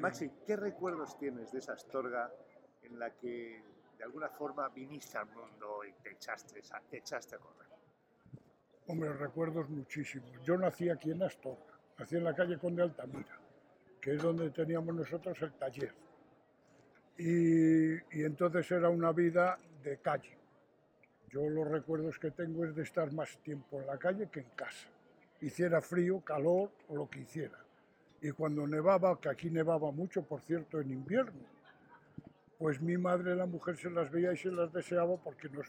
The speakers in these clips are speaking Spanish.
Maxi, ¿qué recuerdos tienes de esa Astorga en la que de alguna forma viniste al mundo y te echaste, te echaste a correr? Hombre, recuerdos muchísimos. Yo nací aquí en Astorga, nací en la calle Conde Altamira, que es donde teníamos nosotros el taller. Y, y entonces era una vida de calle. Yo los recuerdos que tengo es de estar más tiempo en la calle que en casa. Hiciera frío, calor o lo que hiciera. Y cuando nevaba, que aquí nevaba mucho, por cierto, en invierno, pues mi madre, la mujer, se las veía y se las deseaba porque nos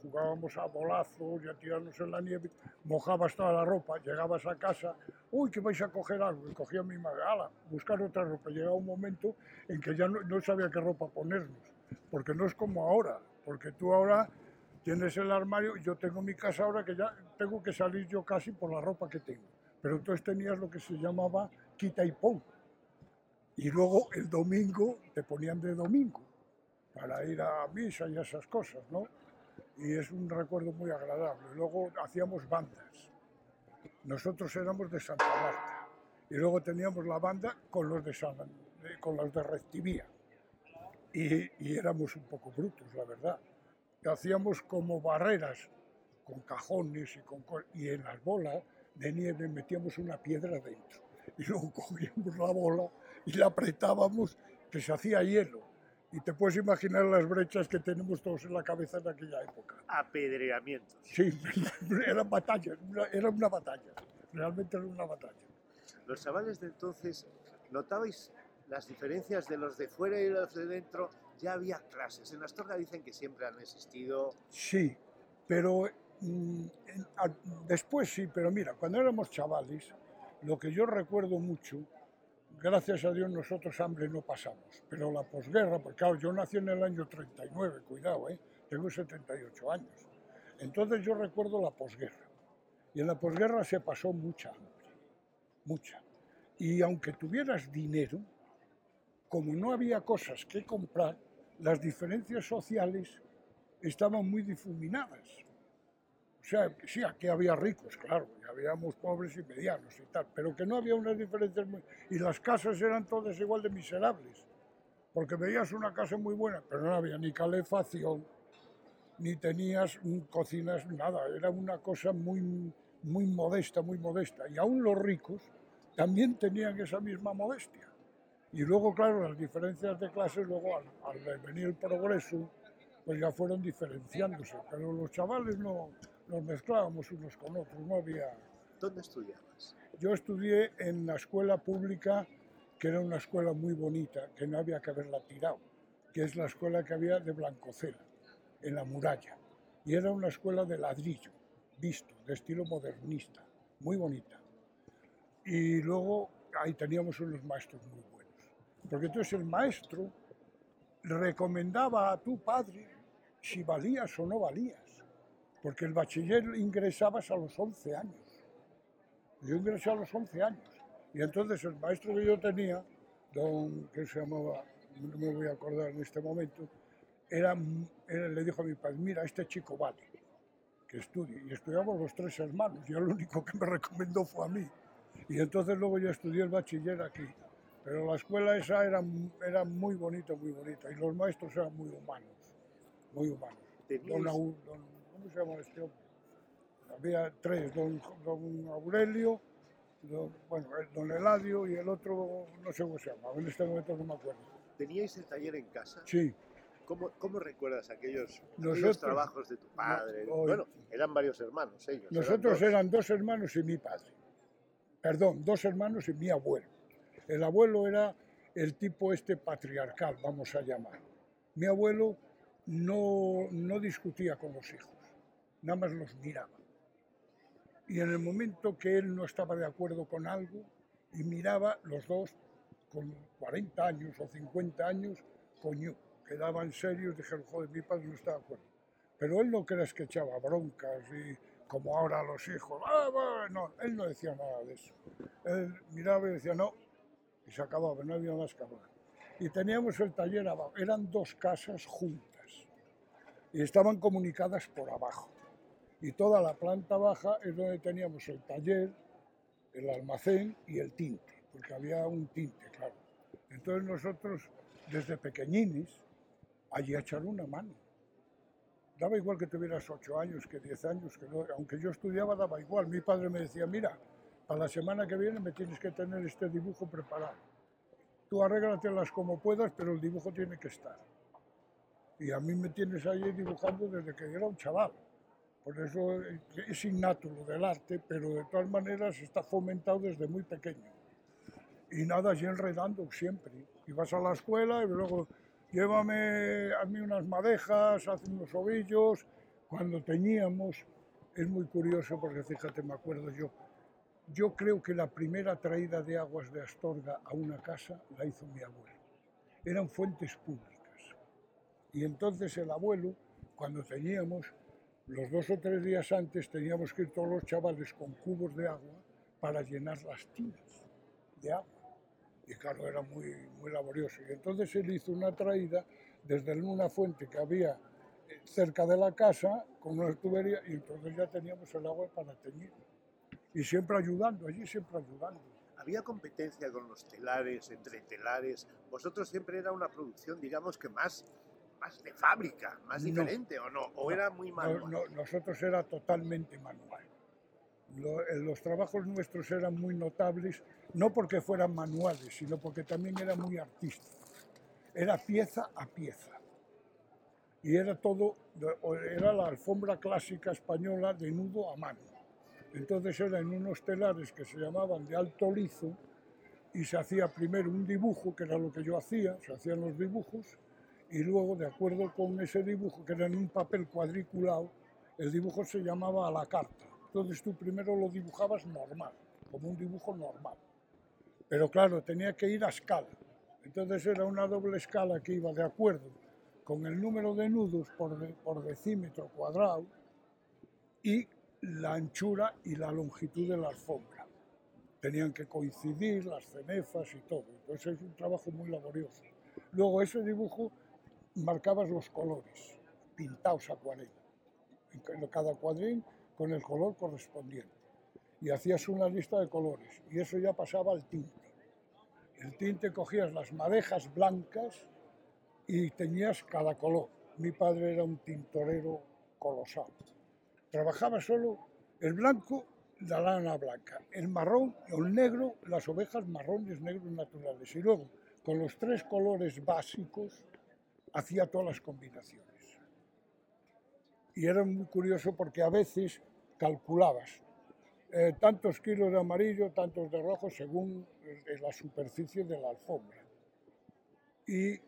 jugábamos a bolazos y a tirarnos en la nieve, mojabas toda la ropa, llegabas a casa, uy, que vais a coger algo, y cogía mi madre, ala, buscar otra ropa. Llegaba un momento en que ya no, no sabía qué ropa ponernos, porque no es como ahora, porque tú ahora tienes el armario, yo tengo mi casa ahora que ya tengo que salir yo casi por la ropa que tengo, pero entonces tenías lo que se llamaba quita y pon. Y luego el domingo te ponían de domingo para ir a misa y esas cosas, ¿no? Y es un recuerdo muy agradable. Luego hacíamos bandas. Nosotros éramos de Santa Marta y luego teníamos la banda con los de, San, con los de Rectivía. Y, y éramos un poco brutos, la verdad. Hacíamos como barreras con cajones y, con, y en las bolas de nieve metíamos una piedra dentro y luego cogíamos la bola y la apretábamos que se hacía hielo. Y te puedes imaginar las brechas que tenemos todos en la cabeza en aquella época. Apedreamientos. Sí, eran batallas, era una batalla, realmente era una batalla. Los chavales de entonces, ¿notabais las diferencias de los de fuera y los de dentro? Ya había clases. En Astorga dicen que siempre han existido. Sí, pero mmm, después sí, pero mira, cuando éramos chavales, lo que yo recuerdo mucho, gracias a Dios nosotros hambre no pasamos, pero la posguerra, porque claro, yo nací en el año 39, cuidado, ¿eh? tengo 78 años. Entonces yo recuerdo la posguerra. Y en la posguerra se pasó mucha hambre, mucha. Y aunque tuvieras dinero, como no había cosas que comprar, las diferencias sociales estaban muy difuminadas. Sea, sí, aquí había ricos, claro, y habíamos pobres y medianos y tal, pero que no había unas diferencias muy... Y las casas eran todas igual de miserables, porque veías una casa muy buena, pero no había ni calefacción, ni tenías cocinas, nada, era una cosa muy, muy modesta, muy modesta. Y aún los ricos también tenían esa misma modestia. Y luego, claro, las diferencias de clases, luego al, al venir el progreso, pues ya fueron diferenciándose, pero los chavales no, nos mezclábamos unos con otros, no había... ¿Dónde estudiabas? Yo estudié en la escuela pública, que era una escuela muy bonita, que no había que haberla tirado, que es la escuela que había de Blancocela, en la muralla. Y era una escuela de ladrillo, visto, de estilo modernista, muy bonita. Y luego ahí teníamos unos maestros muy buenos. Porque entonces el maestro recomendaba a tu padre si valías o no valías porque el bachiller ingresabas a los 11 años. Yo ingresé a los 11 años. Y entonces el maestro que yo tenía, don, que se llamaba, no me voy a acordar en este momento, era, era, le dijo a mi padre, mira, este chico vale, que estudie. Y estudiamos los tres hermanos, y el único que me recomendó fue a mí. Y entonces luego yo estudié el bachiller aquí. Pero la escuela esa era, era muy bonita, muy bonita. Y los maestros eran muy humanos, muy humanos. Don, don, ¿cómo se llama este hombre? Había tres, don, don Aurelio, don, bueno, don Eladio y el otro, no sé cómo se llama, en este momento no me acuerdo. ¿Teníais el taller en casa? Sí. ¿Cómo, cómo recuerdas aquellos, nosotros, aquellos trabajos de tu padre? No, hoy, bueno, eran varios hermanos ellos. Nosotros eran dos. eran dos hermanos y mi padre. Perdón, dos hermanos y mi abuelo. El abuelo era el tipo este patriarcal, vamos a llamar. Mi abuelo no, no discutía con los hijos nada más los miraba. Y en el momento que él no estaba de acuerdo con algo y miraba, los dos, con 40 años o 50 años, coño, quedaban serios, dijeron, joder, mi padre no está de acuerdo. Pero él no creas que echaba broncas y como ahora los hijos, ah, bueno, él no decía nada de eso. Él miraba y decía, no, y se acababa, no había más que hablar. Y teníamos el taller abajo, eran dos casas juntas y estaban comunicadas por abajo y toda la planta baja es donde teníamos el taller, el almacén y el tinte, porque había un tinte, claro. Entonces nosotros, desde pequeñines, allí echar una mano. Daba igual que tuvieras ocho años, que diez años, que no, aunque yo estudiaba daba igual. Mi padre me decía, mira, para la semana que viene me tienes que tener este dibujo preparado. Tú arréglatelas como puedas, pero el dibujo tiene que estar. Y a mí me tienes ahí dibujando desde que era un chaval. Por eso es innato lo del arte, pero de todas maneras está fomentado desde muy pequeño. Y nada, allí enredando siempre. Y vas a la escuela y luego llévame, hazme unas madejas, hazme unos ovillos. Cuando teníamos, es muy curioso porque fíjate, me acuerdo yo, yo creo que la primera traída de aguas de Astorga a una casa la hizo mi abuelo. Eran fuentes públicas. Y entonces el abuelo, cuando teníamos, los dos o tres días antes teníamos que ir todos los chavales con cubos de agua para llenar las tinas de agua. Y claro, era muy, muy laborioso. Y entonces él hizo una traída desde una fuente que había eh, cerca de la casa con una tubería y entonces ya teníamos el agua para teñir. Y siempre ayudando, allí siempre ayudando. Había competencia con los telares, entre telares. Vosotros siempre era una producción, digamos que más más de fábrica, más diferente o no, o era muy manual. No, nosotros era totalmente manual. Eh, los trabajos nuestros eran muy notables, no porque fueran manuales, sino porque también era muy artístico. Era pieza a pieza. Y era todo, era la alfombra clásica española de nudo a mano. Entonces era en unos telares que se llamaban de alto lizo y se hacía primero un dibujo, que era lo que yo hacía, se hacían los dibujos, y luego, de acuerdo con ese dibujo, que era en un papel cuadriculado, el dibujo se llamaba a la carta. Entonces tú primero lo dibujabas normal, como un dibujo normal. Pero claro, tenía que ir a escala. Entonces era una doble escala que iba de acuerdo con el número de nudos por, por decímetro cuadrado y la anchura y la longitud de la alfombra. Tenían que coincidir las cenefas y todo. Entonces es un trabajo muy laborioso. Luego ese dibujo marcabas los colores, pintados a acuarela, en cada cuadrín con el color correspondiente. Y hacías una lista de colores y eso ya pasaba al tinte. El tinte cogías las madejas blancas y tenías cada color. Mi padre era un tintorero colosal. Trabajaba solo el blanco, la lana blanca, el marrón el negro, las ovejas marrones, negros naturales. Y luego, con los tres colores básicos, hacía todas las combinaciones. Y era muy curioso porque a veces calculabas eh, tantos kilos de amarillo, tantos de rojo, según la superficie de la alfombra. Y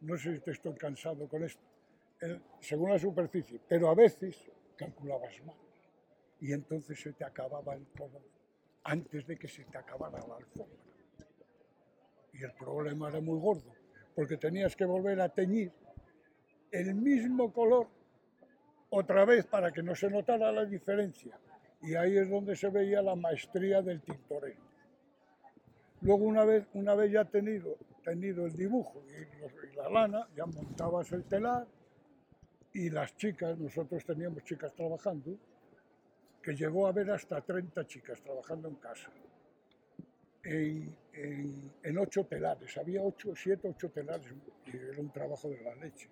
no sé si te estoy cansado con esto, según la superficie, pero a veces calculabas mal. Y entonces se te acababa el color antes de que se te acabara la alfombra. Y el problema era muy gordo, porque tenías que volver a teñir el mismo color otra vez para que no se notara la diferencia. Y ahí es donde se veía la maestría del tintorero. Luego una vez, una vez ya tenido, tenido el dibujo y, la lana, ya montabas el telar y las chicas, nosotros teníamos chicas trabajando, que llegó a haber hasta 30 chicas trabajando en casa en, ocho telares. Había ocho, siete, ocho telares. Y era un trabajo de la leche.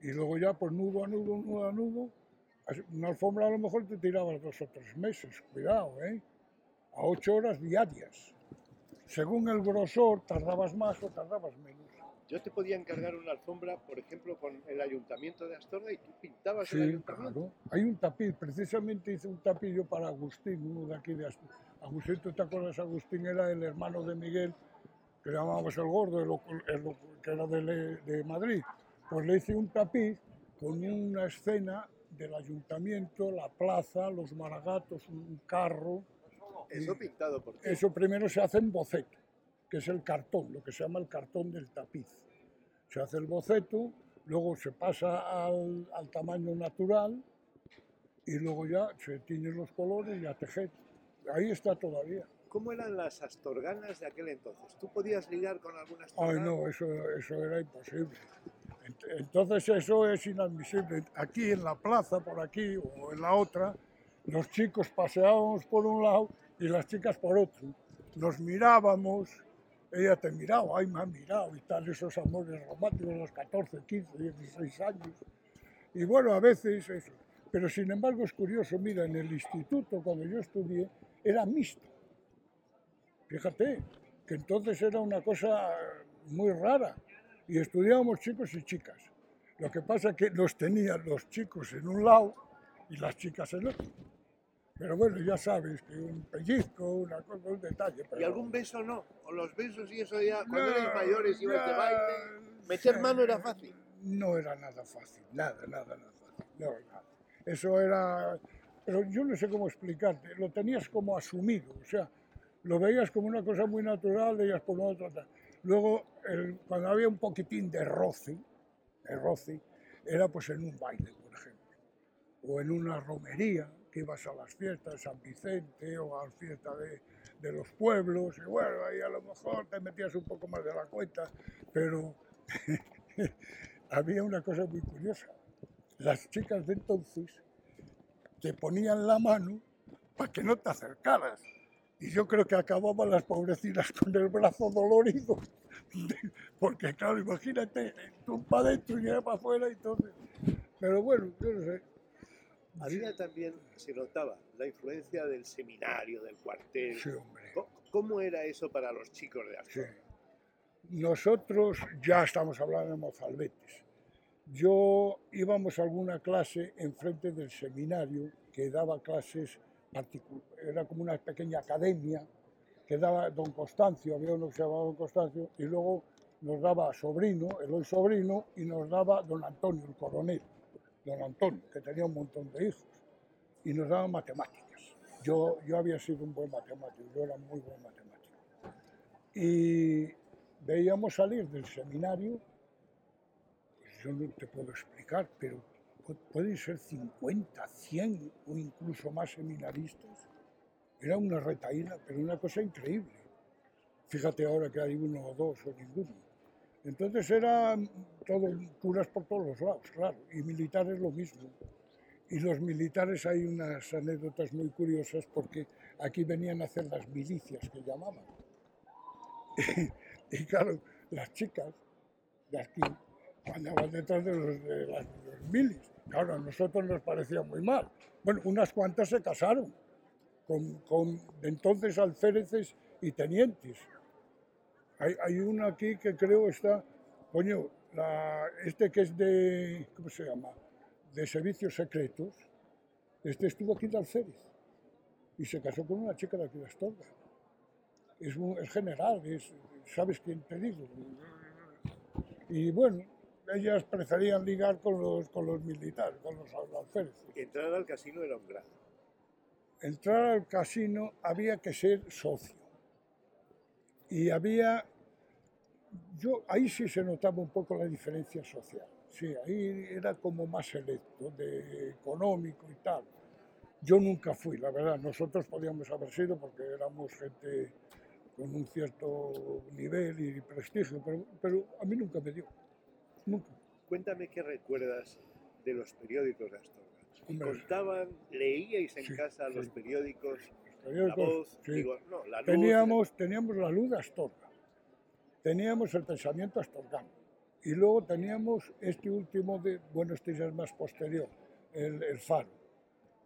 Y luego ya, pues nudo a nudo, nudo a nudo. Una alfombra a lo mejor te tirabas dos o tres meses. Cuidado, ¿eh? A ocho horas diarias. Según el grosor, tardabas más o tardabas menos. Yo te podía encargar una alfombra, por ejemplo, con el ayuntamiento de Astorga y tú pintabas el ayuntamiento. Claro. Hay un tapiz, precisamente hice un tapillo para Agustín, uno de aquí de Astorga Agustín, ¿tú te acuerdas? Agustín era el hermano de Miguel, que llamábamos el gordo, el, que era de, de, Madrid. Pues le hice un tapiz con una escena del ayuntamiento, la plaza, los maragatos, un carro. Eso pintado por ti. Eso primero se hace en boceto, que es el cartón, lo que se llama el cartón del tapiz. Se hace el boceto, luego se pasa al, al tamaño natural y luego ya se tiñen los colores y a tejer ahí está todavía. ¿Cómo eran las astorganas de aquel entonces? ¿Tú podías ligar con algunas astorgana? Ay, no, eso, eso era imposible. Entonces eso es inadmisible. Aquí en la plaza, por aquí o en la otra, los chicos paseábamos por un lado y las chicas por otro. Nos mirábamos ella te miraba, ay, me ha mirado y tal, esos amores románticos a los 14, 15, 16 años. Y bueno, a veces eso. Pero sin embargo es curioso, mira, en el instituto cuando yo estudié era mixto. Fíjate, que entonces era una cosa muy rara y estudiábamos chicos y chicas. Lo que pasa es que los tenían los chicos en un lado y las chicas en otro. Pero bueno, ya sabes que un pellizco, una cosa, un detalle. ¿Y algún beso no? ¿O los besos y eso ya, cuando eres mayores ibas de baile? ¿Meter mano era fácil? No era nada fácil, nada, nada, nada fácil. No, nada. Eso era... Pero yo no sé cómo explicarte, lo tenías como asumido, o sea, lo veías como una cosa muy natural, veías por otra. Luego, el, cuando había un poquitín de roce, de roce, era pues en un baile, por ejemplo, o en una romería, que ibas a las fiestas de San Vicente o a las fiestas de, de los pueblos, y bueno, ahí a lo mejor te metías un poco más de la cuenta, pero había una cosa muy curiosa. Las chicas de entonces te ponían la mano para que no te acercaras. Y yo creo que acababan las pobrecitas con el brazo dolorido. Porque claro, imagínate, tú para adentro y para afuera todo. Pero bueno, yo no sé. Había también, se notaba, la influencia del seminario, del cuartel. Sí, hombre. ¿Cómo- ¿Cómo era eso para los chicos de Sí. Astorga? Nosotros ya estamos hablando de mozalbetes. Yo íbamos a alguna clase enfrente del seminario que daba clases particulares. Era como una pequeña academia que daba don Constancio, había uno que se llamaba don Constancio, y luego nos daba sobrino, el hoy sobrino, y nos daba don Antonio, el coronel, don Antonio, que tenía un montón de hijos, y nos daba matemáticas. Yo, yo había sido un buen matemático, yo era muy buen matemático. Y veíamos salir del seminario, yo no te puedo explicar, pero pu- pueden ser 50, 100 o incluso más seminaristas. Era una retaíla, pero una cosa increíble. Fíjate ahora que hay uno o dos o ninguno. Entonces eran todo curas por todos los lados, claro, y militares lo mismo. Y los militares hay unas anécdotas muy curiosas porque aquí venían a hacer las milicias que llamaban. Y claro, las chicas de aquí andaban detrás de los, de las, de los milis. Claro, a nosotros nos parecía muy mal. Bueno, unas cuantas se casaron con, con entonces alféreces y tenientes. Hay, hay uno aquí que creo está, coño, la- este que es de, ¿cómo se llama? De servicios secretos. Este estuvo aquí de alférez y se casó con una chica de aquí de Astorga. Es, un- es general, es, ¿sabes quién te digo? Y bueno, ellas preferían ligar con los, con los militares, con los alféreces. Entrar al casino era un grado. Entrar al casino había que ser socio. Y había, yo ahí sí se notaba un poco la diferencia social. Sí, ahí era como más selecto, de económico y tal. Yo nunca fui, la verdad. Nosotros podíamos haber sido porque éramos gente con un cierto nivel y prestigio, pero, pero a mí nunca me dio. Nunca. Cuéntame qué recuerdas de los periódicos de Astorga. Hombre, Contaban, leíais en Sí, casa los sí. periódicos, La Voz, sí. digo, no, La Luz, teníamos, teníamos la luz de Astorga, teníamos el pensamiento astorgano y luego teníamos este último de, bueno, este ya es más posterior, el, el faro.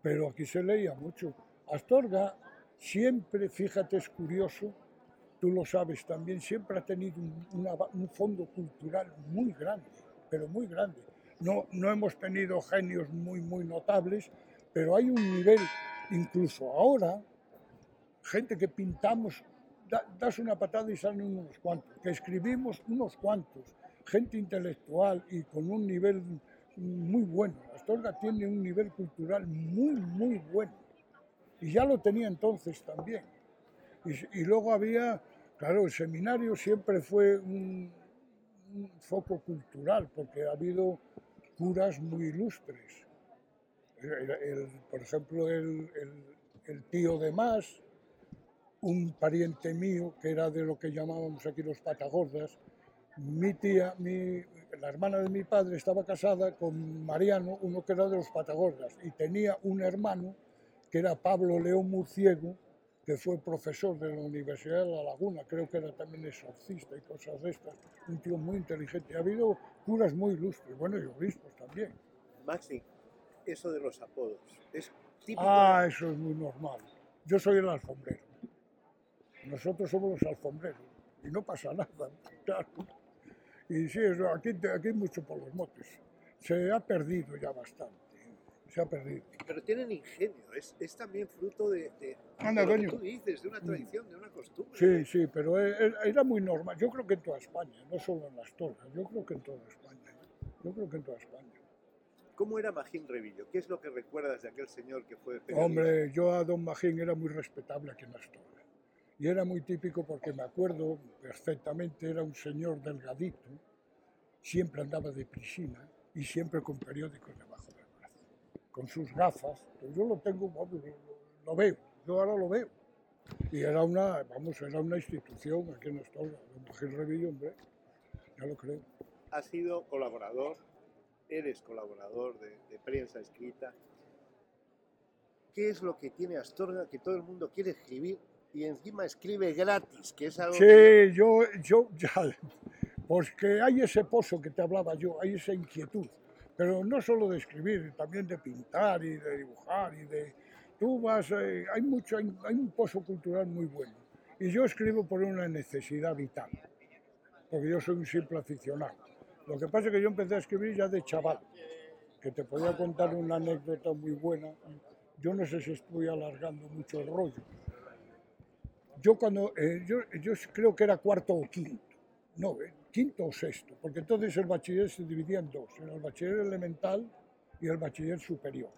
Pero aquí se leía mucho. Astorga siempre, fíjate, es curioso, tú lo sabes también, siempre ha tenido un, una un fondo cultural muy grande, pero muy grande. No, no hemos tenido genios muy, muy notables, pero hay un nivel, incluso ahora, gente que pintamos, da- das una patada y salen unos cuantos, que escribimos unos cuantos, gente intelectual y con un nivel muy bueno. Astorga tiene un nivel cultural muy, muy bueno. Y ya lo tenía entonces también. Y, y luego había, claro, el seminario siempre fue un, foco cultural, porque ha habido curas muy ilustres. Por ejemplo, el tío de Más, un pariente mío que era de lo que llamábamos aquí los patagordas, mi tía, mi, la hermana de mi padre estaba casada con Mariano, uno que era de los patagordas, y tenía un hermano que era Pablo León Murciego, que fue profesor de la Universidad de La Laguna, creo que era también exorcista y cosas de estas, un tío muy inteligente. Ha habido curas muy ilustres, bueno, y obispos también. Maxi, eso de los apodos, es típico. Ah, eso es muy normal. Yo soy el alfombrero. Nosotros somos los alfombreros y no pasa nada, claro. Y sí, aquí, aquí hay mucho por los motes. Se ha perdido ya bastante, se ha perdido. Pero tienen ingenio, es, es también fruto de, de, Anda, de lo que tú dices, de una tradición, de una costumbre. Sí, sí, pero e- e- era muy normal. Yo creo que en toda España, no solo en las torres, yo creo que en toda España. Yo creo que en toda España. ¿Cómo era Magín Revillo? ¿Qué es lo que recuerdas de aquel señor que fue periodista? Hombre, yo a don Magín era muy respetable aquí en Astorga. Y era muy típico porque me acuerdo perfectamente, era un señor delgadito, siempre andaba de piscina y siempre con periódicos con sus gafas. Pues yo lo tengo, vamos, lo, lo veo, yo ahora lo veo. Y era una, vamos, era una institución aquí en Astorga, don Magín Revillo, hombre, ya lo creo. Has sido colaborador, eres colaborador de, de prensa escrita. ¿Qué es lo que tiene Astorga que todo el mundo quiere escribir y encima escribe gratis? Que es algo que- Sí, yo, yo ya, porque hay ese pozo que te hablaba yo, hay esa inquietud, pero no solo de escribir, también de pintar y de dibujar y de... Tú vas, eh, hay mucho, hay, un pozo cultural muy bueno. Y yo escribo por una necesidad vital, porque yo soy un simple aficionado. Lo que pasa es que yo empecé a escribir ya de chaval, que te podía contar una anécdota muy buena. Yo no sé si estoy alargando mucho el rollo, yo cuando, eh, yo, yo creo que era cuarto o quinto, no, eh, quinto o sexto, porque entonces el bachiller se dividía en dos, en el bachiller elemental y el bachiller superior.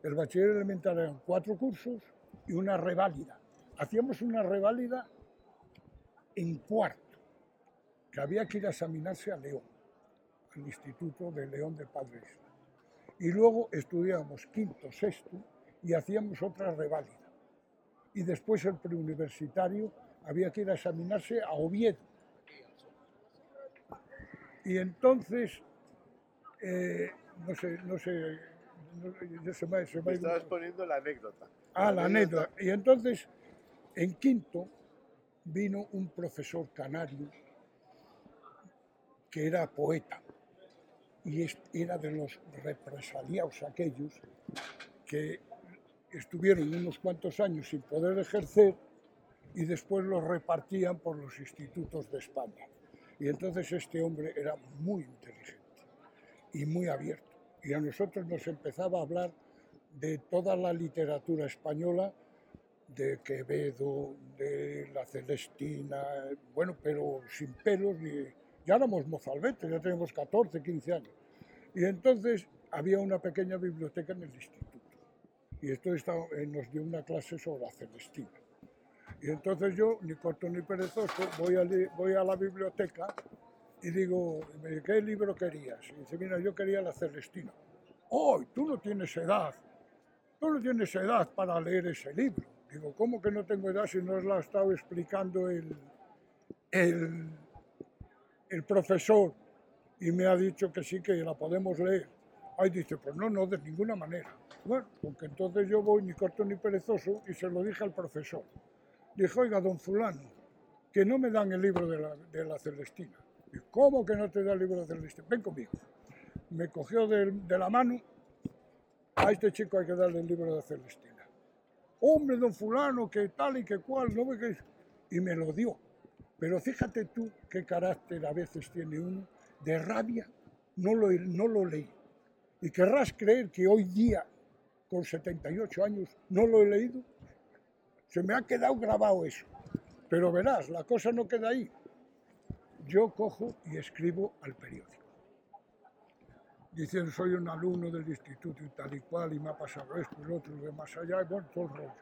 El bachiller elemental eran cuatro cursos y una reválida. Hacíamos una reválida en cuarto, que había que ir a examinarse a León, al Instituto de León de Padres. Y luego estudiábamos quinto, sexto y hacíamos otra reválida y después el preuniversitario había que ir a examinarse a Oviedo. Y entonces, eh, no sé, no sé, no- ya se me, se me estabas poniendo la anécdota. Ah, la anécdota. Y entonces, en quinto, vino un profesor canario que era poeta y era de los represaliados aquellos que estuvieron unos cuantos años sin poder ejercer y después los repartían por los institutos de España. Y entonces este hombre era muy inteligente y muy abierto. Y a nosotros nos empezaba a hablar de toda la literatura española, de Quevedo, de la Celestina, bueno, pero sin pelos, ni, ya éramos mozalbetes, ya teníamos 14, 15 años. Y entonces había una pequeña biblioteca en el instituto. Y esto eh, nos dio una clase sobre la Celestina. Y entonces yo, ni corto ni perezoso, voy a, la biblioteca y digo, ¿qué libro querías? Y dice, mira, yo quería la Celestina. ¡Oh, tú no tienes edad! Tú no tienes edad para leer ese libro. Digo, ¿cómo que no tengo edad si nos la ha estado explicando el, el, profesor y me ha dicho que sí, que la podemos leer? Ay, dice, pues no, no, de ninguna manera. Bueno, porque entonces yo voy ni corto ni perezoso y se lo dije al profesor. Dije, oiga, don fulano, que no me dan el libro de la, de la Celestina. Y, ¿Cómo que no te da el libro de la Celestina? Ven conmigo. Me cogió de, de la mano, a este chico hay que darle el libro de Celestina. Hombre, don fulano, que tal y que cual, no ve que es-". Y me lo dio. Pero fíjate tú qué carácter a veces tiene uno de rabia. No lo, no lo leí. Y querrás creer que hoy día, con 78 años, no lo he leído. Se me ha quedado grabado eso. Pero verás, la cosa no queda ahí. Yo cojo y escribo al periódico. Diciendo, soy un alumno del instituto y tal y cual, y me ha pasado esto y lo otro, y de más allá, y bueno, todo el rollo.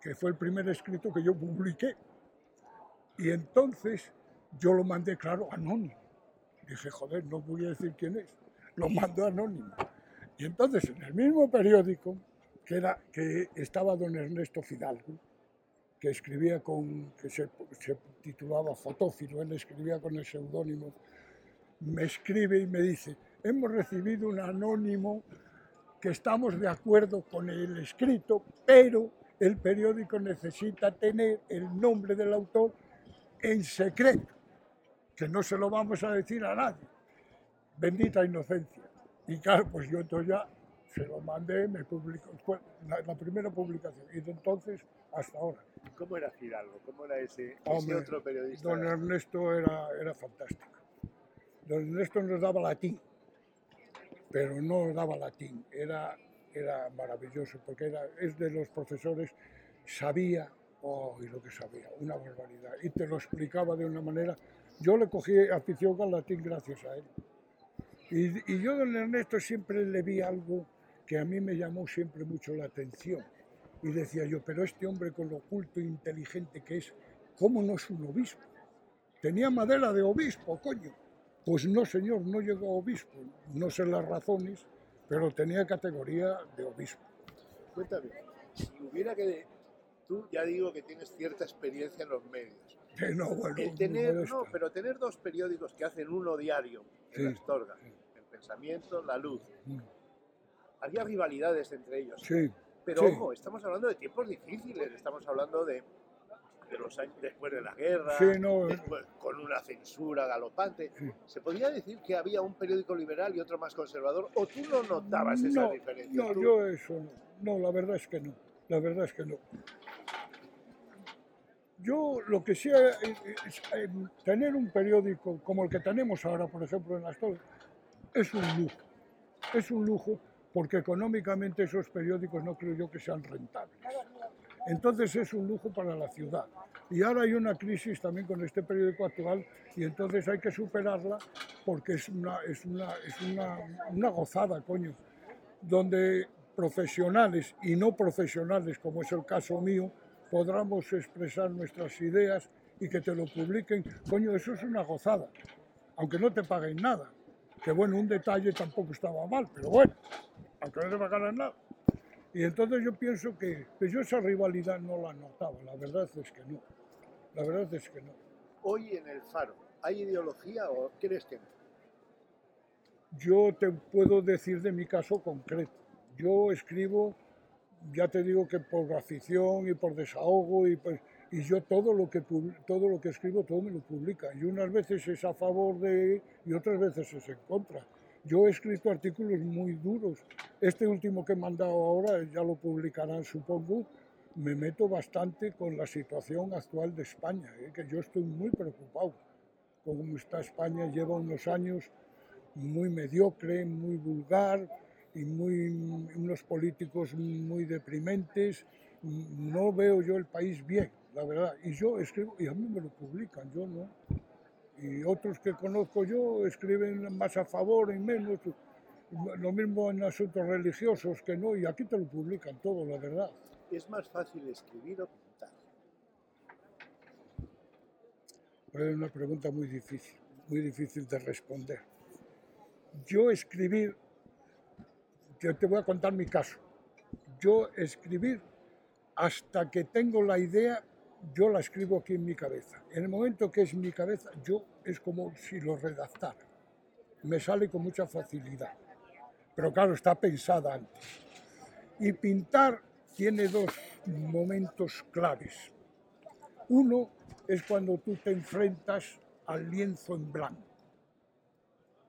Que fue el primer escrito que yo publiqué. Y entonces yo lo mandé, claro, anónimo. Dije, joder, no voy a decir quién es. Lo mando anónimo. Y entonces en el mismo periódico, que, estaba don Ernesto Fidalgo, que escribía con, que se, se titulaba Fotófilo, él escribía con el seudónimo, me escribe y me dice, hemos recibido un anónimo que estamos de acuerdo con el escrito, pero el periódico necesita tener el nombre del autor en secreto, que no se lo vamos a decir a nadie. Bendita inocencia. Y claro, pues yo entonces ya se lo mandé, me publicó, fue la, la primera publicación, y de entonces hasta ahora. ¿Cómo era Fidalgo? ¿Cómo era ese, ese Hombre, otro periodista? Don Ernesto era, era fantástico. Don Ernesto nos daba latín, pero no daba latín, era, era maravilloso, porque era, es de los profesores, sabía, oh, y lo que sabía, una barbaridad, y te lo explicaba de una manera. Yo le cogí afición al latín gracias a él. Y, y yo, don Ernesto, siempre le vi algo que a mí me llamó siempre mucho la atención. Y decía yo, pero este hombre con lo culto e inteligente que es, ¿cómo no es un obispo? Tenía madera de obispo, coño. Pues no, señor, no llegó a obispo. No sé las razones, pero tenía categoría de obispo. Cuéntame, si hubiera que... Tú ya digo que tienes cierta experiencia en los medios. Que no, bueno, El muy tener, no, pero tener dos periódicos que hacen uno diario en Sí, Astorga, sí. El Pensamiento, La Luz, Mm. Había rivalidades entre ellos. Sí, Pero sí. ojo, estamos hablando de tiempos difíciles, estamos hablando de, de los años después de la guerra, Sí, no, eh. después- con una censura galopante. Sí. ¿Se podría decir que había un periódico liberal y otro más conservador? ¿O tú no notabas esas no, diferencias? no, Tú- yo eso no. No, la verdad es que no. La verdad es que no. Yo lo que sí eh, es, eh, tener un periódico como el que tenemos ahora, por ejemplo, en Astorga, es un lujo. Es un lujo porque económicamente esos periódicos no creo yo que sean rentables. Entonces es un lujo para la ciudad. Y ahora hay una crisis también con este periódico actual y entonces hay que superarla porque es una, es una, es una, una gozada, coño, donde profesionales y no profesionales, como es el caso mío, podamos expresar nuestras ideas y que te lo publiquen. Coño, eso es una gozada, aunque no te paguen nada. Que bueno, un detalle tampoco estaba mal, pero bueno, aunque no te pagaran nada. Y entonces yo pienso que, que yo esa rivalidad no la notaba, la verdad es que no. La verdad es que no. Hoy en el Faro, ¿hay ideología o crees que no? Yo te puedo decir de mi caso concreto. Yo escribo, ya te digo que por afición y por desahogo y, pues, y yo todo lo que todo lo que escribo todo me lo publican y unas veces es a favor de y otras veces es en contra. Yo he escrito artículos muy duros. Este último que he mandado ahora ya lo publicarán supongo. Me meto bastante con la situación actual de España, ¿eh? que yo estoy muy preocupado con cómo está España. Lleva unos años muy mediocre, muy vulgar y muy, unos políticos muy deprimentes. No veo yo el país bien, la verdad. Y yo escribo, y a mí me lo publican, yo no. Y otros que conozco yo escriben más a favor y menos. Lo mismo en asuntos religiosos que no, y aquí te lo publican todo, la verdad. ¿Es más fácil escribir o pintar? Es una pregunta muy difícil, muy difícil de responder. Yo escribir, yo te voy a contar mi caso. Yo escribir hasta que tengo la idea, yo la escribo aquí en mi cabeza. En el momento que es mi cabeza, yo es como si lo redactara. Me sale con mucha facilidad. Pero claro, está pensada antes. Y pintar tiene dos momentos claves. Uno es cuando tú te enfrentas al lienzo en blanco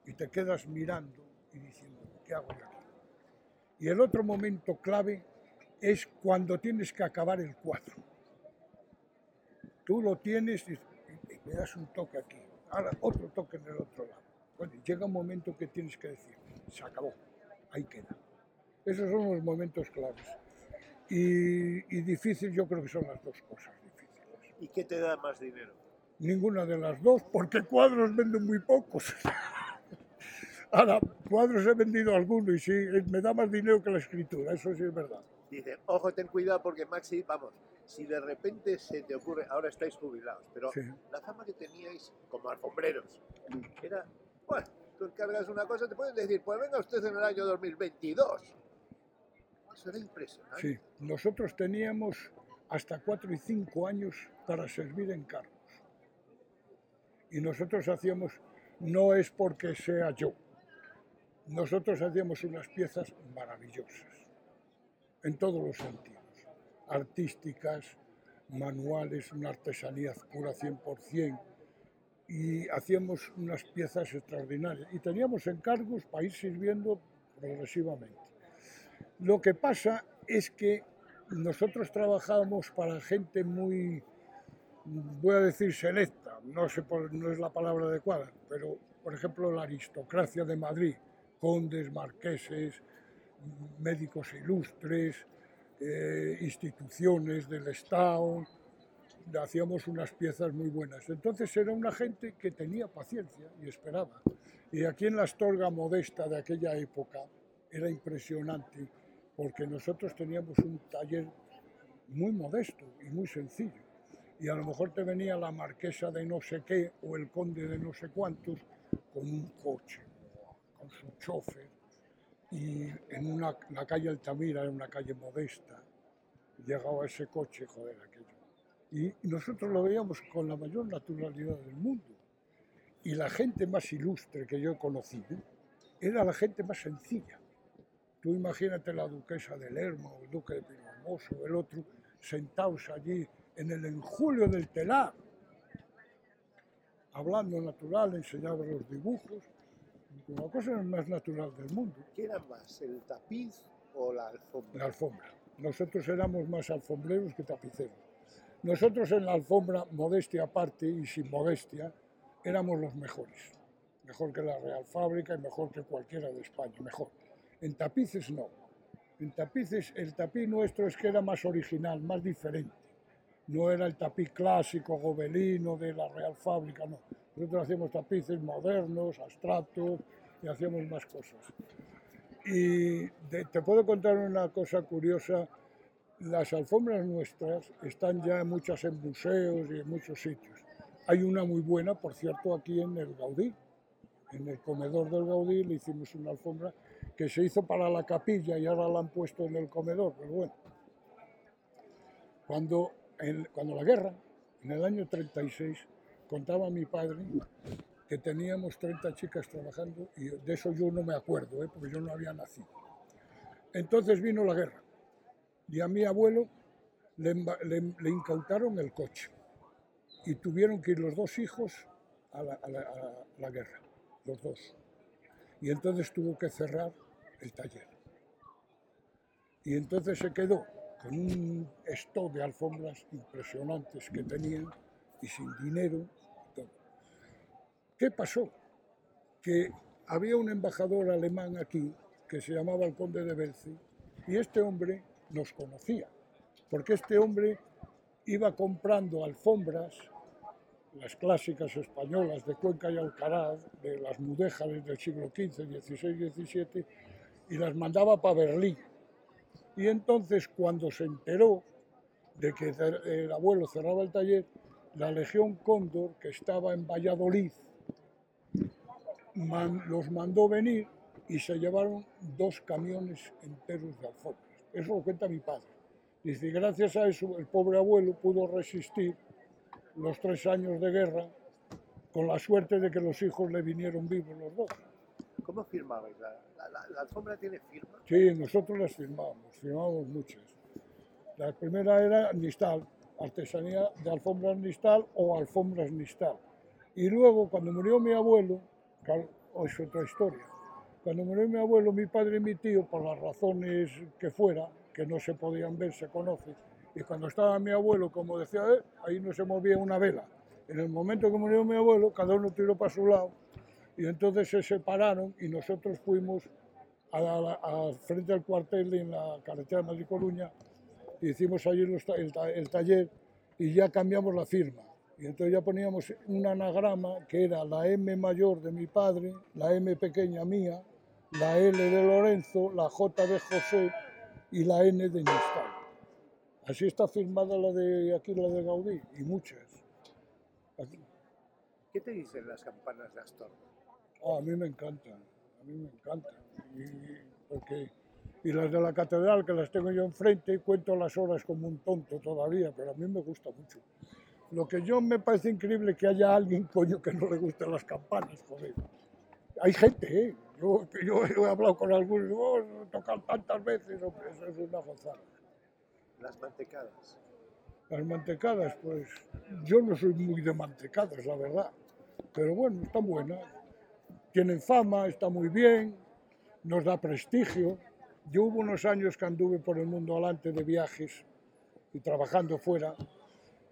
y te quedas mirando y diciendo, ¿qué hago yo? Y el otro momento clave es cuando tienes que acabar el cuadro. Tú lo tienes y, y me das un toque aquí, ahora otro toque en el otro lado. Bueno, llega un momento que tienes que decir, se acabó, ahí queda. Esos son los momentos claves. Y, y difícil yo creo que son las dos cosas difíciles. ¿Y qué te da más dinero? Ninguna de las dos, porque cuadros venden muy pocos. Ahora, cuadros he vendido algunos y sí, eh, me da más dinero que la escritura, eso sí es verdad. Dice, ojo, ten cuidado porque Maxi, vamos, si de repente se te ocurre, ahora estáis jubilados, pero Sí. la fama que teníais como alfombreros era, bueno, tú encargas una cosa, te pueden decir, pues venga usted en el año 2022. Eso era impresionante. Sí, nosotros teníamos hasta cuatro y cinco años para servir encargos. Y nosotros hacíamos, no es porque sea yo, nosotros hacíamos unas piezas maravillosas, en todos los sentidos. Artísticas, manuales, una artesanía pura 100%, y hacíamos unas piezas extraordinarias. Y teníamos encargos para ir sirviendo progresivamente. Lo que pasa es que nosotros trabajábamos para gente muy, voy a decir selecta, no, sé no es la palabra adecuada, pero por ejemplo la aristocracia de Madrid, condes, marqueses, médicos ilustres, eh, instituciones del Estado, hacíamos unas piezas muy buenas. Entonces era una gente que tenía paciencia y esperaba. Y aquí en la Astorga modesta de aquella época era impresionante porque nosotros teníamos un taller muy modesto y muy sencillo. Y a lo mejor te venía la marquesa de no sé qué o el conde de no sé cuántos con un coche, con su chofer. Y en una, la calle Altamira era una calle modesta. Llegaba ese coche, joder, aquello. Y nosotros lo veíamos con la mayor naturalidad del mundo. Y la gente más ilustre que yo he conocido era la gente más sencilla. Tú imagínate la duquesa de Lerma, o el duque de Pinomoso, el otro, sentados allí en el enjulio del telar, hablando natural, enseñaban los dibujos, la cosa más natural del mundo. ¿Qué era más, el tapiz o la alfombra? La alfombra. Nosotros éramos más alfombreros que tapiceros. Nosotros en la alfombra, modestia aparte y sin modestia, éramos los mejores. Mejor que la Real Fábrica y mejor que cualquiera de España, mejor. En tapices no. En tapices el tapiz nuestro es que era más original, más diferente. No era el tapiz clásico, gobelino de la Real Fábrica, no. Nosotros hacíamos tapices modernos, abstractos y hacíamos más cosas. Y te puedo contar una cosa curiosa. Las alfombras nuestras están ya muchas en museos y en muchos sitios. Hay una muy buena, por cierto, aquí en el Gaudí. En el comedor del Gaudí le hicimos una alfombra que se hizo para la capilla y ahora la han puesto en el comedor, pero bueno. Cuando, cuando la guerra, en el año 36, contaba mi padre que teníamos 30 chicas trabajando y de eso yo no me acuerdo, ¿eh? porque yo no había nacido. Entonces vino la guerra y a mi abuelo le, incautaron el coche y tuvieron que ir los dos hijos a la, a la guerra, los dos. Y entonces tuvo que cerrar el taller. Y entonces se quedó con un stock de alfombras impresionantes que tenían y sin dinero. ¿Qué pasó? Que había un embajador alemán aquí que se llamaba el conde de Belce y este hombre nos conocía, porque este hombre iba comprando alfombras, las clásicas españolas de Cuenca y Alcaraz, de las mudéjares del siglo XV, XVI, XVII, y las mandaba para Berlín. Y entonces cuando se enteró de que el abuelo cerraba el taller, la Legión Cóndor, que estaba en Valladolid, los mandó venir y se llevaron dos camiones enteros de alfombras. Eso lo cuenta mi padre. Dice, gracias a eso el pobre abuelo pudo resistir los tres años de guerra con la suerte de que los hijos le vinieron vivos los dos. ¿Cómo firmabais? ¿La, la, alfombra tiene firma? Sí, nosotros las firmamos, firmamos muchas. La primera era Nistal, artesanía de alfombras Nistal o alfombras Nistal. Y luego, cuando murió mi abuelo, es otra historia, cuando murió mi abuelo, mi padre y mi tío, por las razones que fuera, que no se podían ver, se conoce, y cuando estaba mi abuelo, como decía, eh, ahí no se movía una vela. En el momento que murió mi abuelo, cada uno tiró para su lado y entonces se separaron y nosotros fuimos a, frente al cuartel en la carretera Madrid-Coruña, hicimos allí el, taller y ya cambiamos la firma. Y entonces ya poníamos un anagrama que era la M mayor de mi padre, la M pequeña mía, la L de Lorenzo, la J de José y la N de Nistal. Así está firmada la de aquí, la de Gaudí, y muchas. ¿Qué te dicen las campanas de Astorga? Ah, a mí me encantan, a mí me encantan. Y, porque, y las de la catedral, que las tengo yo enfrente, cuento las horas como un tonto todavía, pero a mí me gusta mucho. Lo que yo me parece increíble que haya alguien, coño, que no le gusten las campanas, joder. Hay gente, ¿eh? Yo, yo he hablado con algunos, oh, tocan tantas veces, eso es una gozada. Las mantecadas. Las mantecadas, pues yo no soy muy de mantecadas, la verdad. Pero bueno, están buenas. Tienen fama, está muy bien, nos da prestigio. Yo hubo unos años que anduve por el mundo adelante de viajes y trabajando fuera,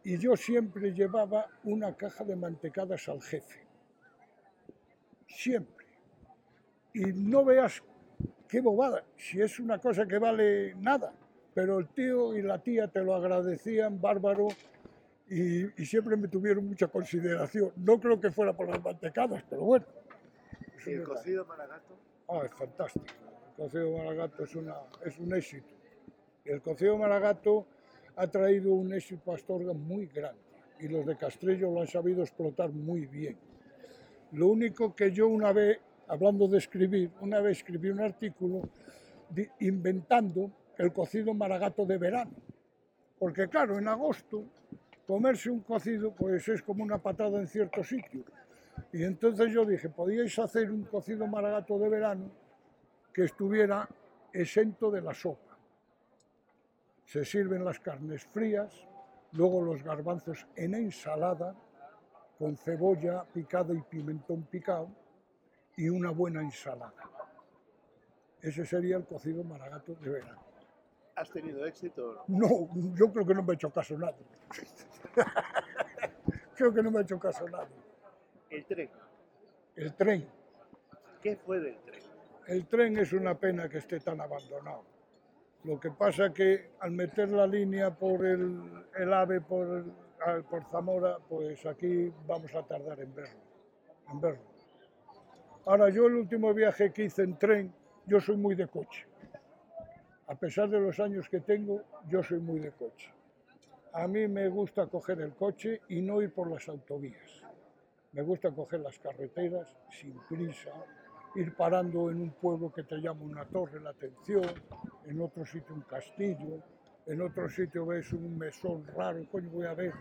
y yo siempre llevaba una caja de mantecadas al jefe. Siempre. Y no veas qué bobada, si es una cosa que vale nada, pero el tío y la tía te lo agradecían, bárbaro, y, y siempre me tuvieron mucha consideración. No creo que fuera por las mantecadas, pero bueno. ¿Y el cocido maragato? Ah, es fantástico. El cocido maragato es, una, es un éxito. El cocido maragato ha traído un éxito a Astorga muy grande y los de Castrello lo han sabido explotar muy bien. Lo único que yo una vez, hablando de escribir, una vez escribí un artículo inventando el cocido maragato de verano. Porque claro, en agosto comerse un cocido pues es como una patada en ciertos sitios. Y entonces yo dije, podíais hacer un cocido maragato de verano que estuviera exento de la sopa. Se sirven las carnes frías, luego los garbanzos en ensalada, con cebolla picada y pimentón picado, y una buena ensalada. Ese sería el cocido maragato de verano. ¿Has tenido éxito? o no? No, yo creo que no me ha hecho caso nadie. creo que no me ha hecho caso nadie. El tren. El tren. ¿Qué fue del tren? El tren es una pena que esté tan abandonado. Lo que pasa que al meter la línea por el, el AVE, por, el- al- por Zamora, pues aquí vamos a tardar en verlo, en verlo. Ahora, yo el último viaje que hice en tren, yo soy muy de coche. A pesar de los años que tengo, yo soy muy de coche. A mí me gusta coger el coche y no ir por las autovías. Me gusta coger las carreteras sin prisa, ir parando en un pueblo que te llama una torre la atención, en otro sitio un castillo, en otro sitio ves un mesón raro, coño voy a ver.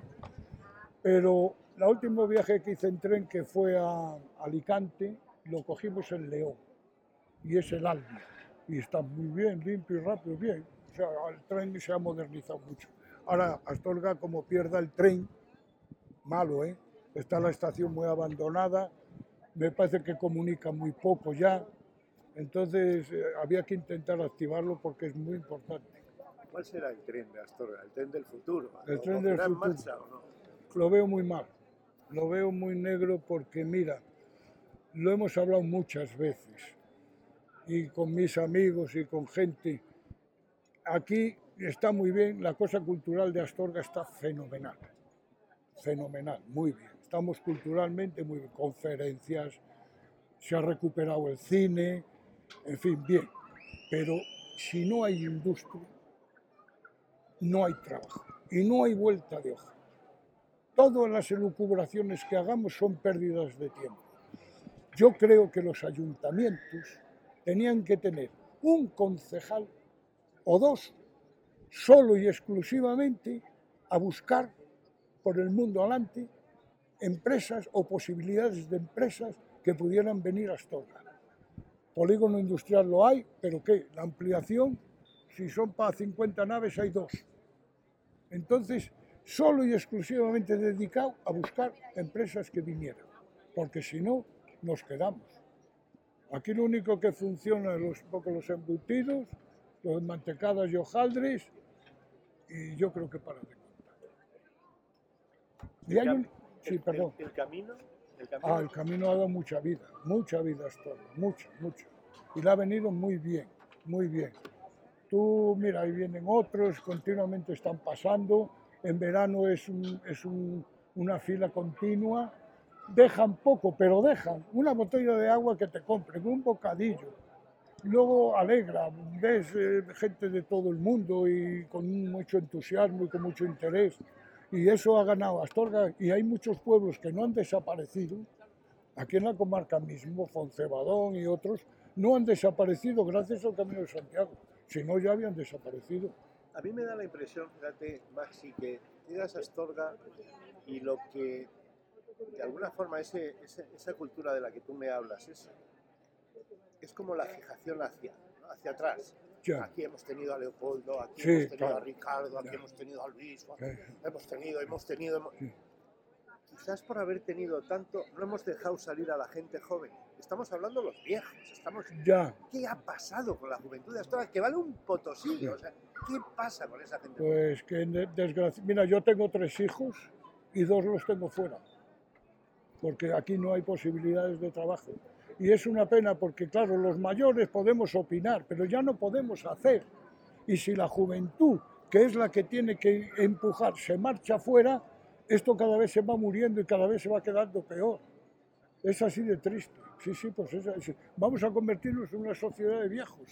Pero el último viaje que hice en tren, que fue a Alicante, lo cogimos en León, y es el Albia, y está muy bien, limpio y rápido, bien. O sea, el tren se ha modernizado mucho. Ahora, Astorga, como pierda el tren, malo, ¿eh? Está la estación muy abandonada, me parece que comunica muy poco ya, entonces eh, había que intentar activarlo porque es muy importante. ¿Cuál será el tren de Astorga? ¿El tren del futuro? El ¿O tren del futuro. marcha o no? Lo veo muy mal, lo veo muy negro porque mira, lo hemos hablado muchas veces y con mis amigos y con gente. Aquí está muy bien, la cosa cultural de Astorga está fenomenal, fenomenal, muy bien. Estamos culturalmente muy bien, conferencias, se ha recuperado el cine, en fin, bien. Pero si no hay industria, no hay trabajo y no hay vuelta de hoja. Todas las elucubraciones que hagamos son pérdidas de tiempo. Yo creo que los ayuntamientos tenían que tener un concejal o dos solo y exclusivamente a buscar por el mundo adelante empresas o posibilidades de empresas que pudieran venir a Astorga. Polígono industrial lo hay, pero ¿qué? La ampliación, si son para 50 naves, hay dos. Entonces, solo y exclusivamente dedicado a buscar empresas que vinieran, porque si no, nos quedamos. Aquí lo único que funciona es los, poco los embutidos, los mantecadas y hojaldres, y yo creo que para de contar. Y hay un... Sí, perdón. El, el camino, el camino Ah, el camino ha dado mucha vida, mucha vida Astorga, mucha, mucha. Y le ha venido muy bien, muy bien. Tú, mira, ahí vienen otros, continuamente están pasando. En verano es, un- es un- una fila continua. Dejan poco, pero dejan. Una botella de agua que te compren, un bocadillo. Luego alegra, ves eh, gente de todo el mundo y con mucho entusiasmo y con mucho interés. Y eso ha ganado Astorga. Y hay muchos pueblos que no han desaparecido, aquí en la comarca mismo, Foncebadón y otros, no han desaparecido gracias al Camino de Santiago, si no ya habían desaparecido. A mí me da la impresión, fíjate, Maxi, que llegas a Astorga y lo que, de alguna forma, esa cultura de la que tú me hablas, es, es como la fijación hacia, hacia atrás. Ya. Aquí hemos tenido a Leopoldo, aquí Sí, hemos tenido claro. a Ricardo, aquí Ya. hemos tenido a Luis, hemos tenido, hemos tenido. hemos- Sí. Quizás por haber tenido tanto, no hemos dejado salir a la gente joven. Estamos hablando los viejos. Estamos... Ya, ¿Qué ha pasado con la juventud de? Que vale un potosí. O sea, ¿qué pasa con esa gente? pues que desgracia. Mira, yo tengo tres hijos y dos los tengo fuera, porque aquí no hay posibilidades de trabajo. Y es una pena porque, claro, los mayores podemos opinar, pero ya no podemos hacer. Y si la juventud, que es la que tiene que empujar, se marcha fuera, esto cada vez se va muriendo y cada vez se va quedando peor. Es así de triste. Sí, sí, pues es así. Vamos a convertirnos en una sociedad de viejos.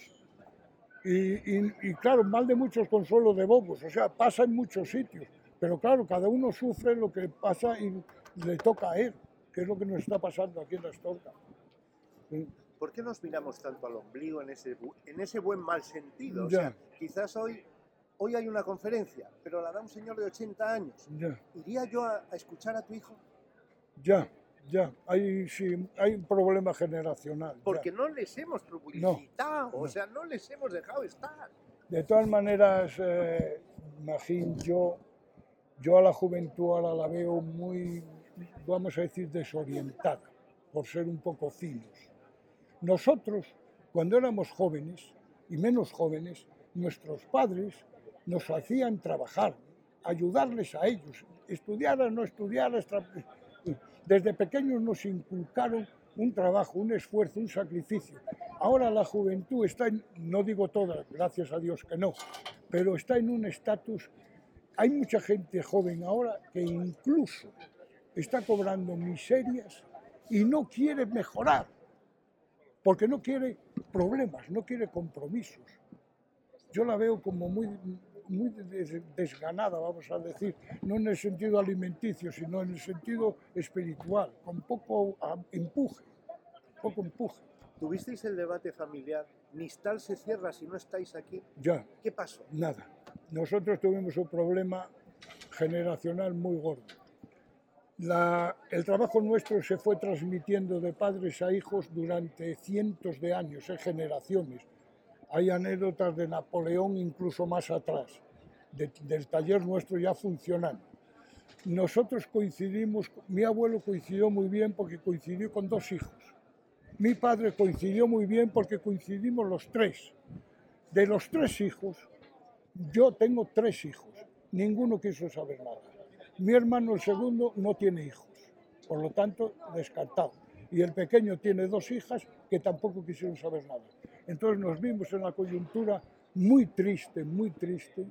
Y, y- y, claro, mal de muchos consuelo de bobos. O sea, pasa en muchos sitios. Pero claro, cada uno sufre lo que pasa y le toca a él, que es lo que nos está pasando aquí en la Astorga. ¿Por qué nos miramos tanto al ombligo en ese, en ese buen mal sentido? O sea, quizás hoy, hoy hay una conferencia, pero la da un señor de 80 años. ¿Iría yo a, a escuchar a tu hijo? ya, ya. Hay, sí, hay un problema generacional. Porque no les hemos publicitado, o no. sea, no les hemos dejado estar. De todas maneras, eh, Magín, yo, yo a la juventud ahora la veo muy, vamos a decir, desorientada, por ser un poco finos. Nosotros, cuando éramos jóvenes, y menos jóvenes, nuestros padres nos hacían trabajar, ayudarles a ellos, estudiaran, no estudiaran, tra- desde pequeños nos inculcaron un trabajo, un esfuerzo, un sacrificio. Ahora la juventud está, en, no digo toda, gracias a Dios que no, pero está en un estatus, hay mucha gente joven ahora que incluso está cobrando miserias y no quiere mejorar, porque no quiere problemas, no quiere compromisos. Yo la veo como muy, muy des- desganada, vamos a decir, no en el sentido alimenticio, sino en el sentido espiritual, con poco empuje, poco empuje. ¿Tuvisteis el debate familiar? Nistal se cierra si no estáis aquí. Ya, ¿Qué pasó? nada. Nosotros tuvimos un problema generacional muy gordo. El trabajo nuestro se fue transmitiendo de padres a hijos durante cientos de años, en generaciones. Hay anécdotas de Napoleón incluso más atrás, de- del taller nuestro ya funcionando. Nosotros coincidimos, mi abuelo coincidió muy bien porque coincidió con dos hijos. Mi padre coincidió muy bien porque coincidimos los tres. De los tres hijos, yo tengo tres hijos, ninguno quiso saber nada. Mi hermano, el segundo, no tiene hijos, por lo tanto, descartado. Y el pequeño tiene dos hijas que tampoco quisieron saber nada. Entonces nos vimos en la coyuntura muy triste, muy triste,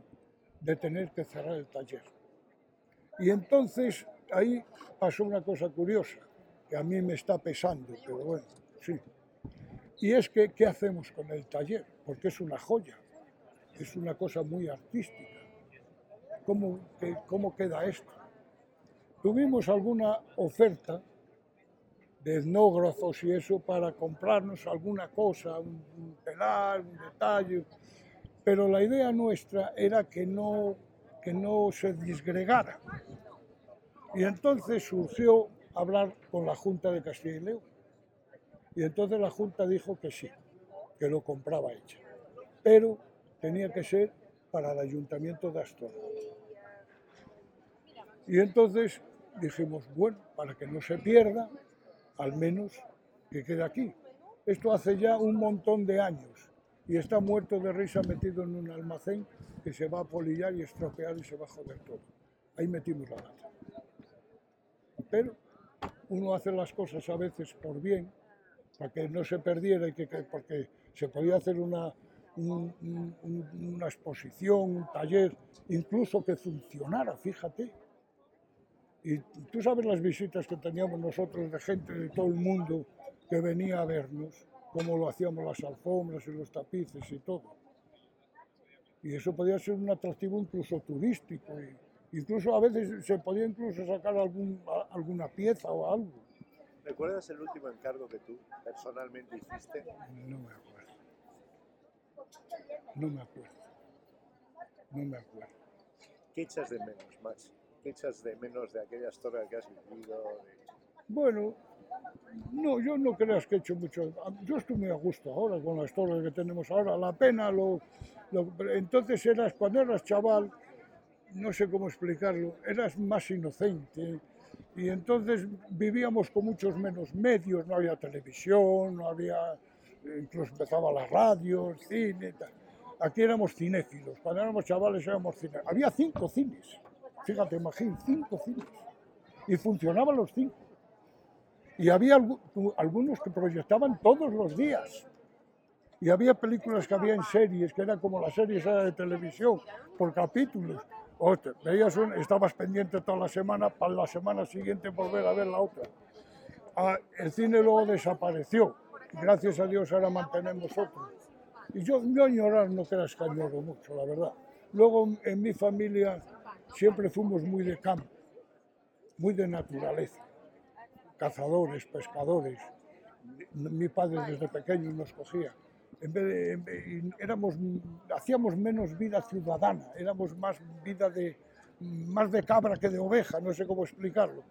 de tener que cerrar el taller. Y entonces ahí pasó una cosa curiosa, que a mí me está pesando, pero bueno, sí. Y es que, ¿qué hacemos con el taller? Porque es una joya, es una cosa muy artística. ¿Cómo, que- cómo queda esto? Tuvimos alguna oferta de etnógrafos y eso para comprarnos alguna cosa, un, un telar, un detalle, pero la idea nuestra era que no, que no se disgregara. Y entonces surgió hablar con la Junta de Castilla y León. Y entonces la Junta dijo que sí, que lo compraba ella. Pero tenía que ser para el Ayuntamiento de Astorga. Y entonces dijimos, bueno, para que no se pierda, al menos que quede aquí. Esto hace ya un montón de años y está muerto de risa metido en un almacén que se va a polillar y estropear y se va a joder todo. Ahí metimos la gata. Pero uno hace las cosas a veces por bien, para que no se perdiera y que, que- porque se podía hacer una, un- un- un- una exposición, un taller, incluso que funcionara, fíjate. Y tú sabes las visitas que teníamos nosotros de gente de todo el mundo que venía a vernos, cómo lo hacíamos las alfombras y los tapices y todo. Y eso podía ser un atractivo incluso turístico. y incluso a veces se podía incluso sacar algún, alguna pieza o algo. ¿Recuerdas el último encargo que tú personalmente hiciste? No me acuerdo. No me acuerdo. No me acuerdo. ¿Qué echas de menos, Max? ¿Qué echas de menos de aquella historia que has vivido? de- Bueno, No, yo no creas que he hecho mucho. Yo estoy muy a gusto ahora con las torres que tenemos ahora. La pena, lo, lo- entonces eras, cuando eras chaval, no sé cómo explicarlo, eras más inocente. Y entonces vivíamos con muchos menos medios, no había televisión, no había, incluso empezaba la radio, el cine, tal. Aquí éramos cinéfilos, cuando éramos chavales éramos cinéfilos. Había cinco cines, fíjate, imagínate, cinco cines. Y funcionaban los cinco. Y había algu- algunos que proyectaban todos los días. Y había películas que había en series, que eran como las series de televisión, por capítulos. Hostia, veías una, estabas pendiente toda la semana, para la semana siguiente volver a ver la otra. Ah, el cine luego desapareció. Gracias a Dios ahora mantenemos otro. Y yo, yo añorar no creas que añoro mucho, la verdad. Luego en mi familia siempre fuimos muy de campo, muy de naturaleza. Cazadores, pescadores. Mi padre desde pequeño nos cogía. En vez de, en vez- éramos, hacíamos menos vida ciudadana, éramos más vida de, más de cabra que de oveja, no sé cómo explicarlo.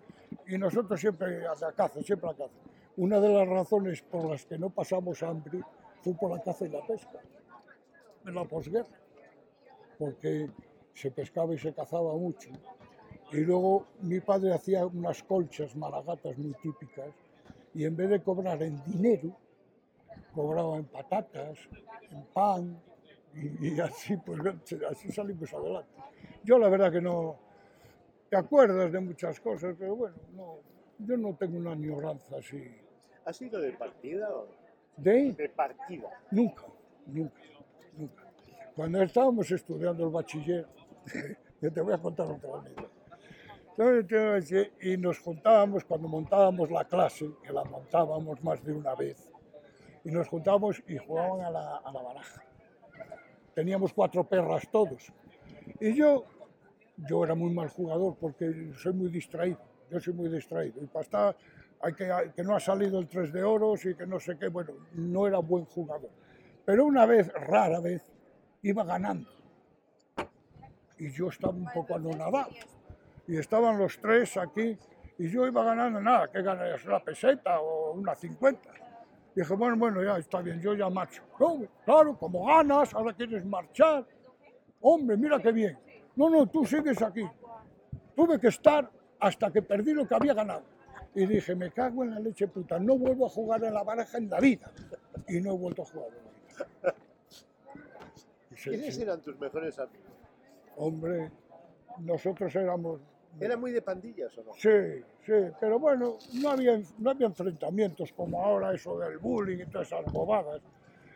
Y nosotros siempre a la caza, siempre a caza. Una de las razones por las que no pasamos hambre fue por la caza y la pesca, en la posguerra, porque se pescaba y se cazaba mucho. Y luego mi padre hacía unas colchas malagatas muy típicas y en vez de cobrar en dinero, cobraba en patatas, en pan y, y así pues así salimos adelante. Yo la verdad que no te acuerdas de muchas cosas, pero bueno, no, yo no tengo una añoranza así. ¿Has sido de partida o De de partida? nunca, nunca, nunca. Cuando estábamos estudiando el bachiller, yo te voy a contar otra anécdota. Entonces, Y nos juntábamos cuando montábamos la clase, que la montábamos más de una vez, y nos juntábamos y jugaban a la, baraja. Teníamos cuatro perras todos. Y yo, yo era muy mal jugador porque soy muy distraído, yo soy muy distraído. Y para estar, hay que, que no ha salido el 3 de oros y que no sé qué, bueno, no era buen jugador. Pero una vez, rara vez, iba ganando. Y yo estaba un poco anonadado. Y estaban los tres aquí y yo iba ganando nada, que ganas una peseta o una cincuenta. Dije, bueno, bueno, ya está bien, yo ya marcho. No, claro, como ganas, ahora quieres marchar. Hombre, mira qué bien. No, no, tú sigues aquí. Tuve que estar hasta que perdí lo que había ganado. Y dije, me cago en la leche puta, no vuelvo a jugar en la baraja en la vida. Y no he vuelto a jugar en la vida. ¿Quiénes eran tus mejores amigos? Hombre, nosotros éramos... ¿Eran muy de pandillas o no? Sí, sí, pero bueno, no había, no había enfrentamientos como ahora, eso del bullying y todas esas bobadas.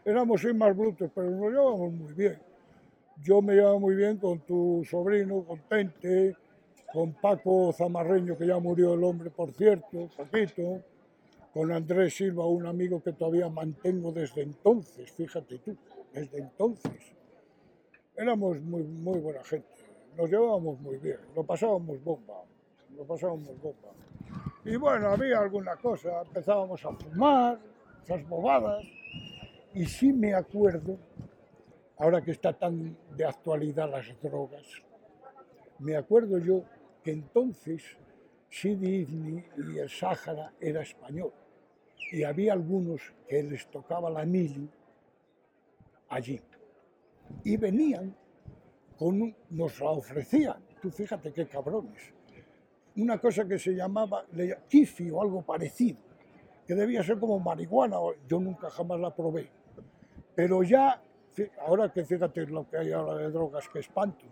Éramos sí más brutos, pero nos llevábamos muy bien. Yo me llevaba muy bien con tu sobrino, con Tente, con Paco Zamarreño, que ya murió el hombre, por cierto, Paquito, con Andrés Silva, un amigo que todavía mantengo desde entonces, fíjate tú, desde entonces. Éramos muy, buena gente, nos llevábamos muy bien, lo pasábamos bomba, lo pasábamos bomba. Y bueno, había alguna cosa, empezábamos a fumar, esas bobadas, y sí me acuerdo, ahora que está tan de actualidad las drogas, me acuerdo yo que entonces Sidi Ifni y el Sáhara era español, y había algunos que les tocaba la mili allí y venían con nos la ofrecían, tú fíjate qué cabrones, una cosa que se llamaba kifi o algo parecido, que debía ser como marihuana, yo nunca jamás la probé, pero ya, ahora que fíjate lo que hay ahora de drogas, que espanto,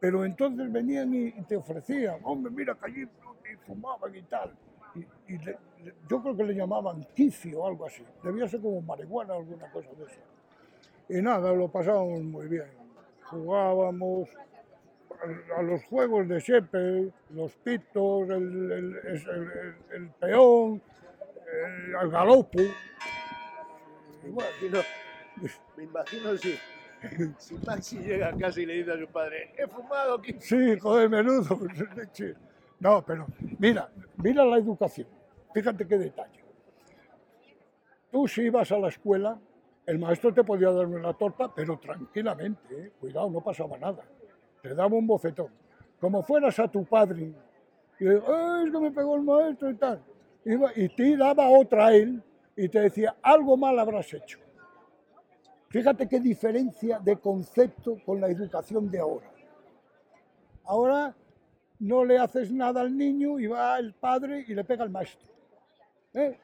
pero entonces venían y, te ofrecían, hombre, mira que allí fumaban y tal, y, y yo creo que le llamaban kifi o algo así, debía ser como marihuana o alguna cosa de eso. Y nada, lo pasábamos muy bien. Jugábamos a- los juegos de siempre, los pitos, el, el- peón, el, galopo. Bueno, Imagino- me imagino si, si Maxi llega a casa y le dice a su padre, he fumado 15 sí, joder, menudo. leche. No, pero mira, mira la educación. Fíjate qué detalle. Tú si ibas a la escuela, el maestro te podía dar una torta, pero tranquilamente, ¿eh? cuidado, no pasaba nada. Te daba un bofetón. Como fueras a tu padre y le "Ay, es que me pegó el maestro y tal. Iba, y te daba otra a él y te decía, algo mal habrás hecho. Fíjate qué diferencia de concepto con la educación de ahora. Ahora no le haces nada al niño y va el padre y le pega al maestro. ¿Eh?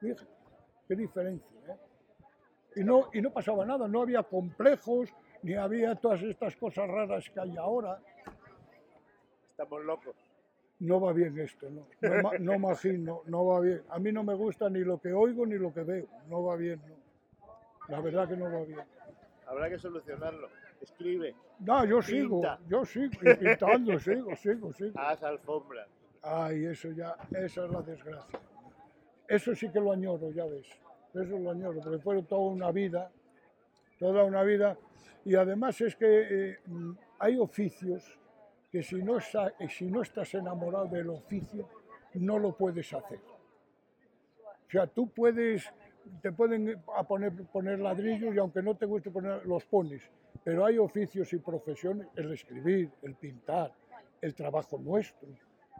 Fíjate, qué diferencia. ¿eh? Y, no, y no pasaba nada, no había complejos, ni había todas estas cosas raras que hay ahora. Estamos locos. No va bien esto, no, no, ma- no imagino, no va bien. A mí no me gusta ni lo que oigo ni lo que veo, no va bien, no. La verdad que no va bien. Habrá que solucionarlo. Escribe, No, yo sigo, yo sigo, y pintando, sigo, sigo, sigo. haz alfombras. Ay, eso ya, esa es la desgracia. Eso sí que lo añoro, ya ves. Eso lo añoro, porque fue toda una vida, toda una vida. Y además es que eh, mm, hay oficios que si no, sa- eh, si no estás enamorado del oficio, no lo puedes hacer. O sea, tú puedes, te pueden a poner, poner ladrillos y aunque no te guste poner, los pones. Pero hay oficios y profesiones, el escribir, el pintar, el trabajo nuestro,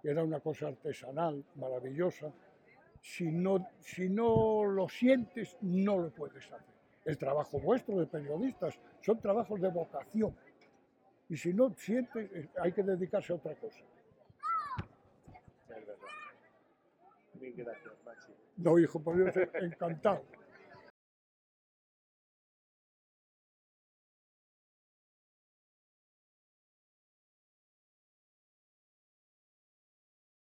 que era una cosa artesanal maravillosa. Si no, si no lo sientes, no lo puedes hacer. El trabajo vuestro de periodistas son trabajos de vocación. Y si no sientes, eh, hay que dedicarse a otra cosa. Es verdad. Mil gracias, Maxi. No, hijo, por Dios, encantado.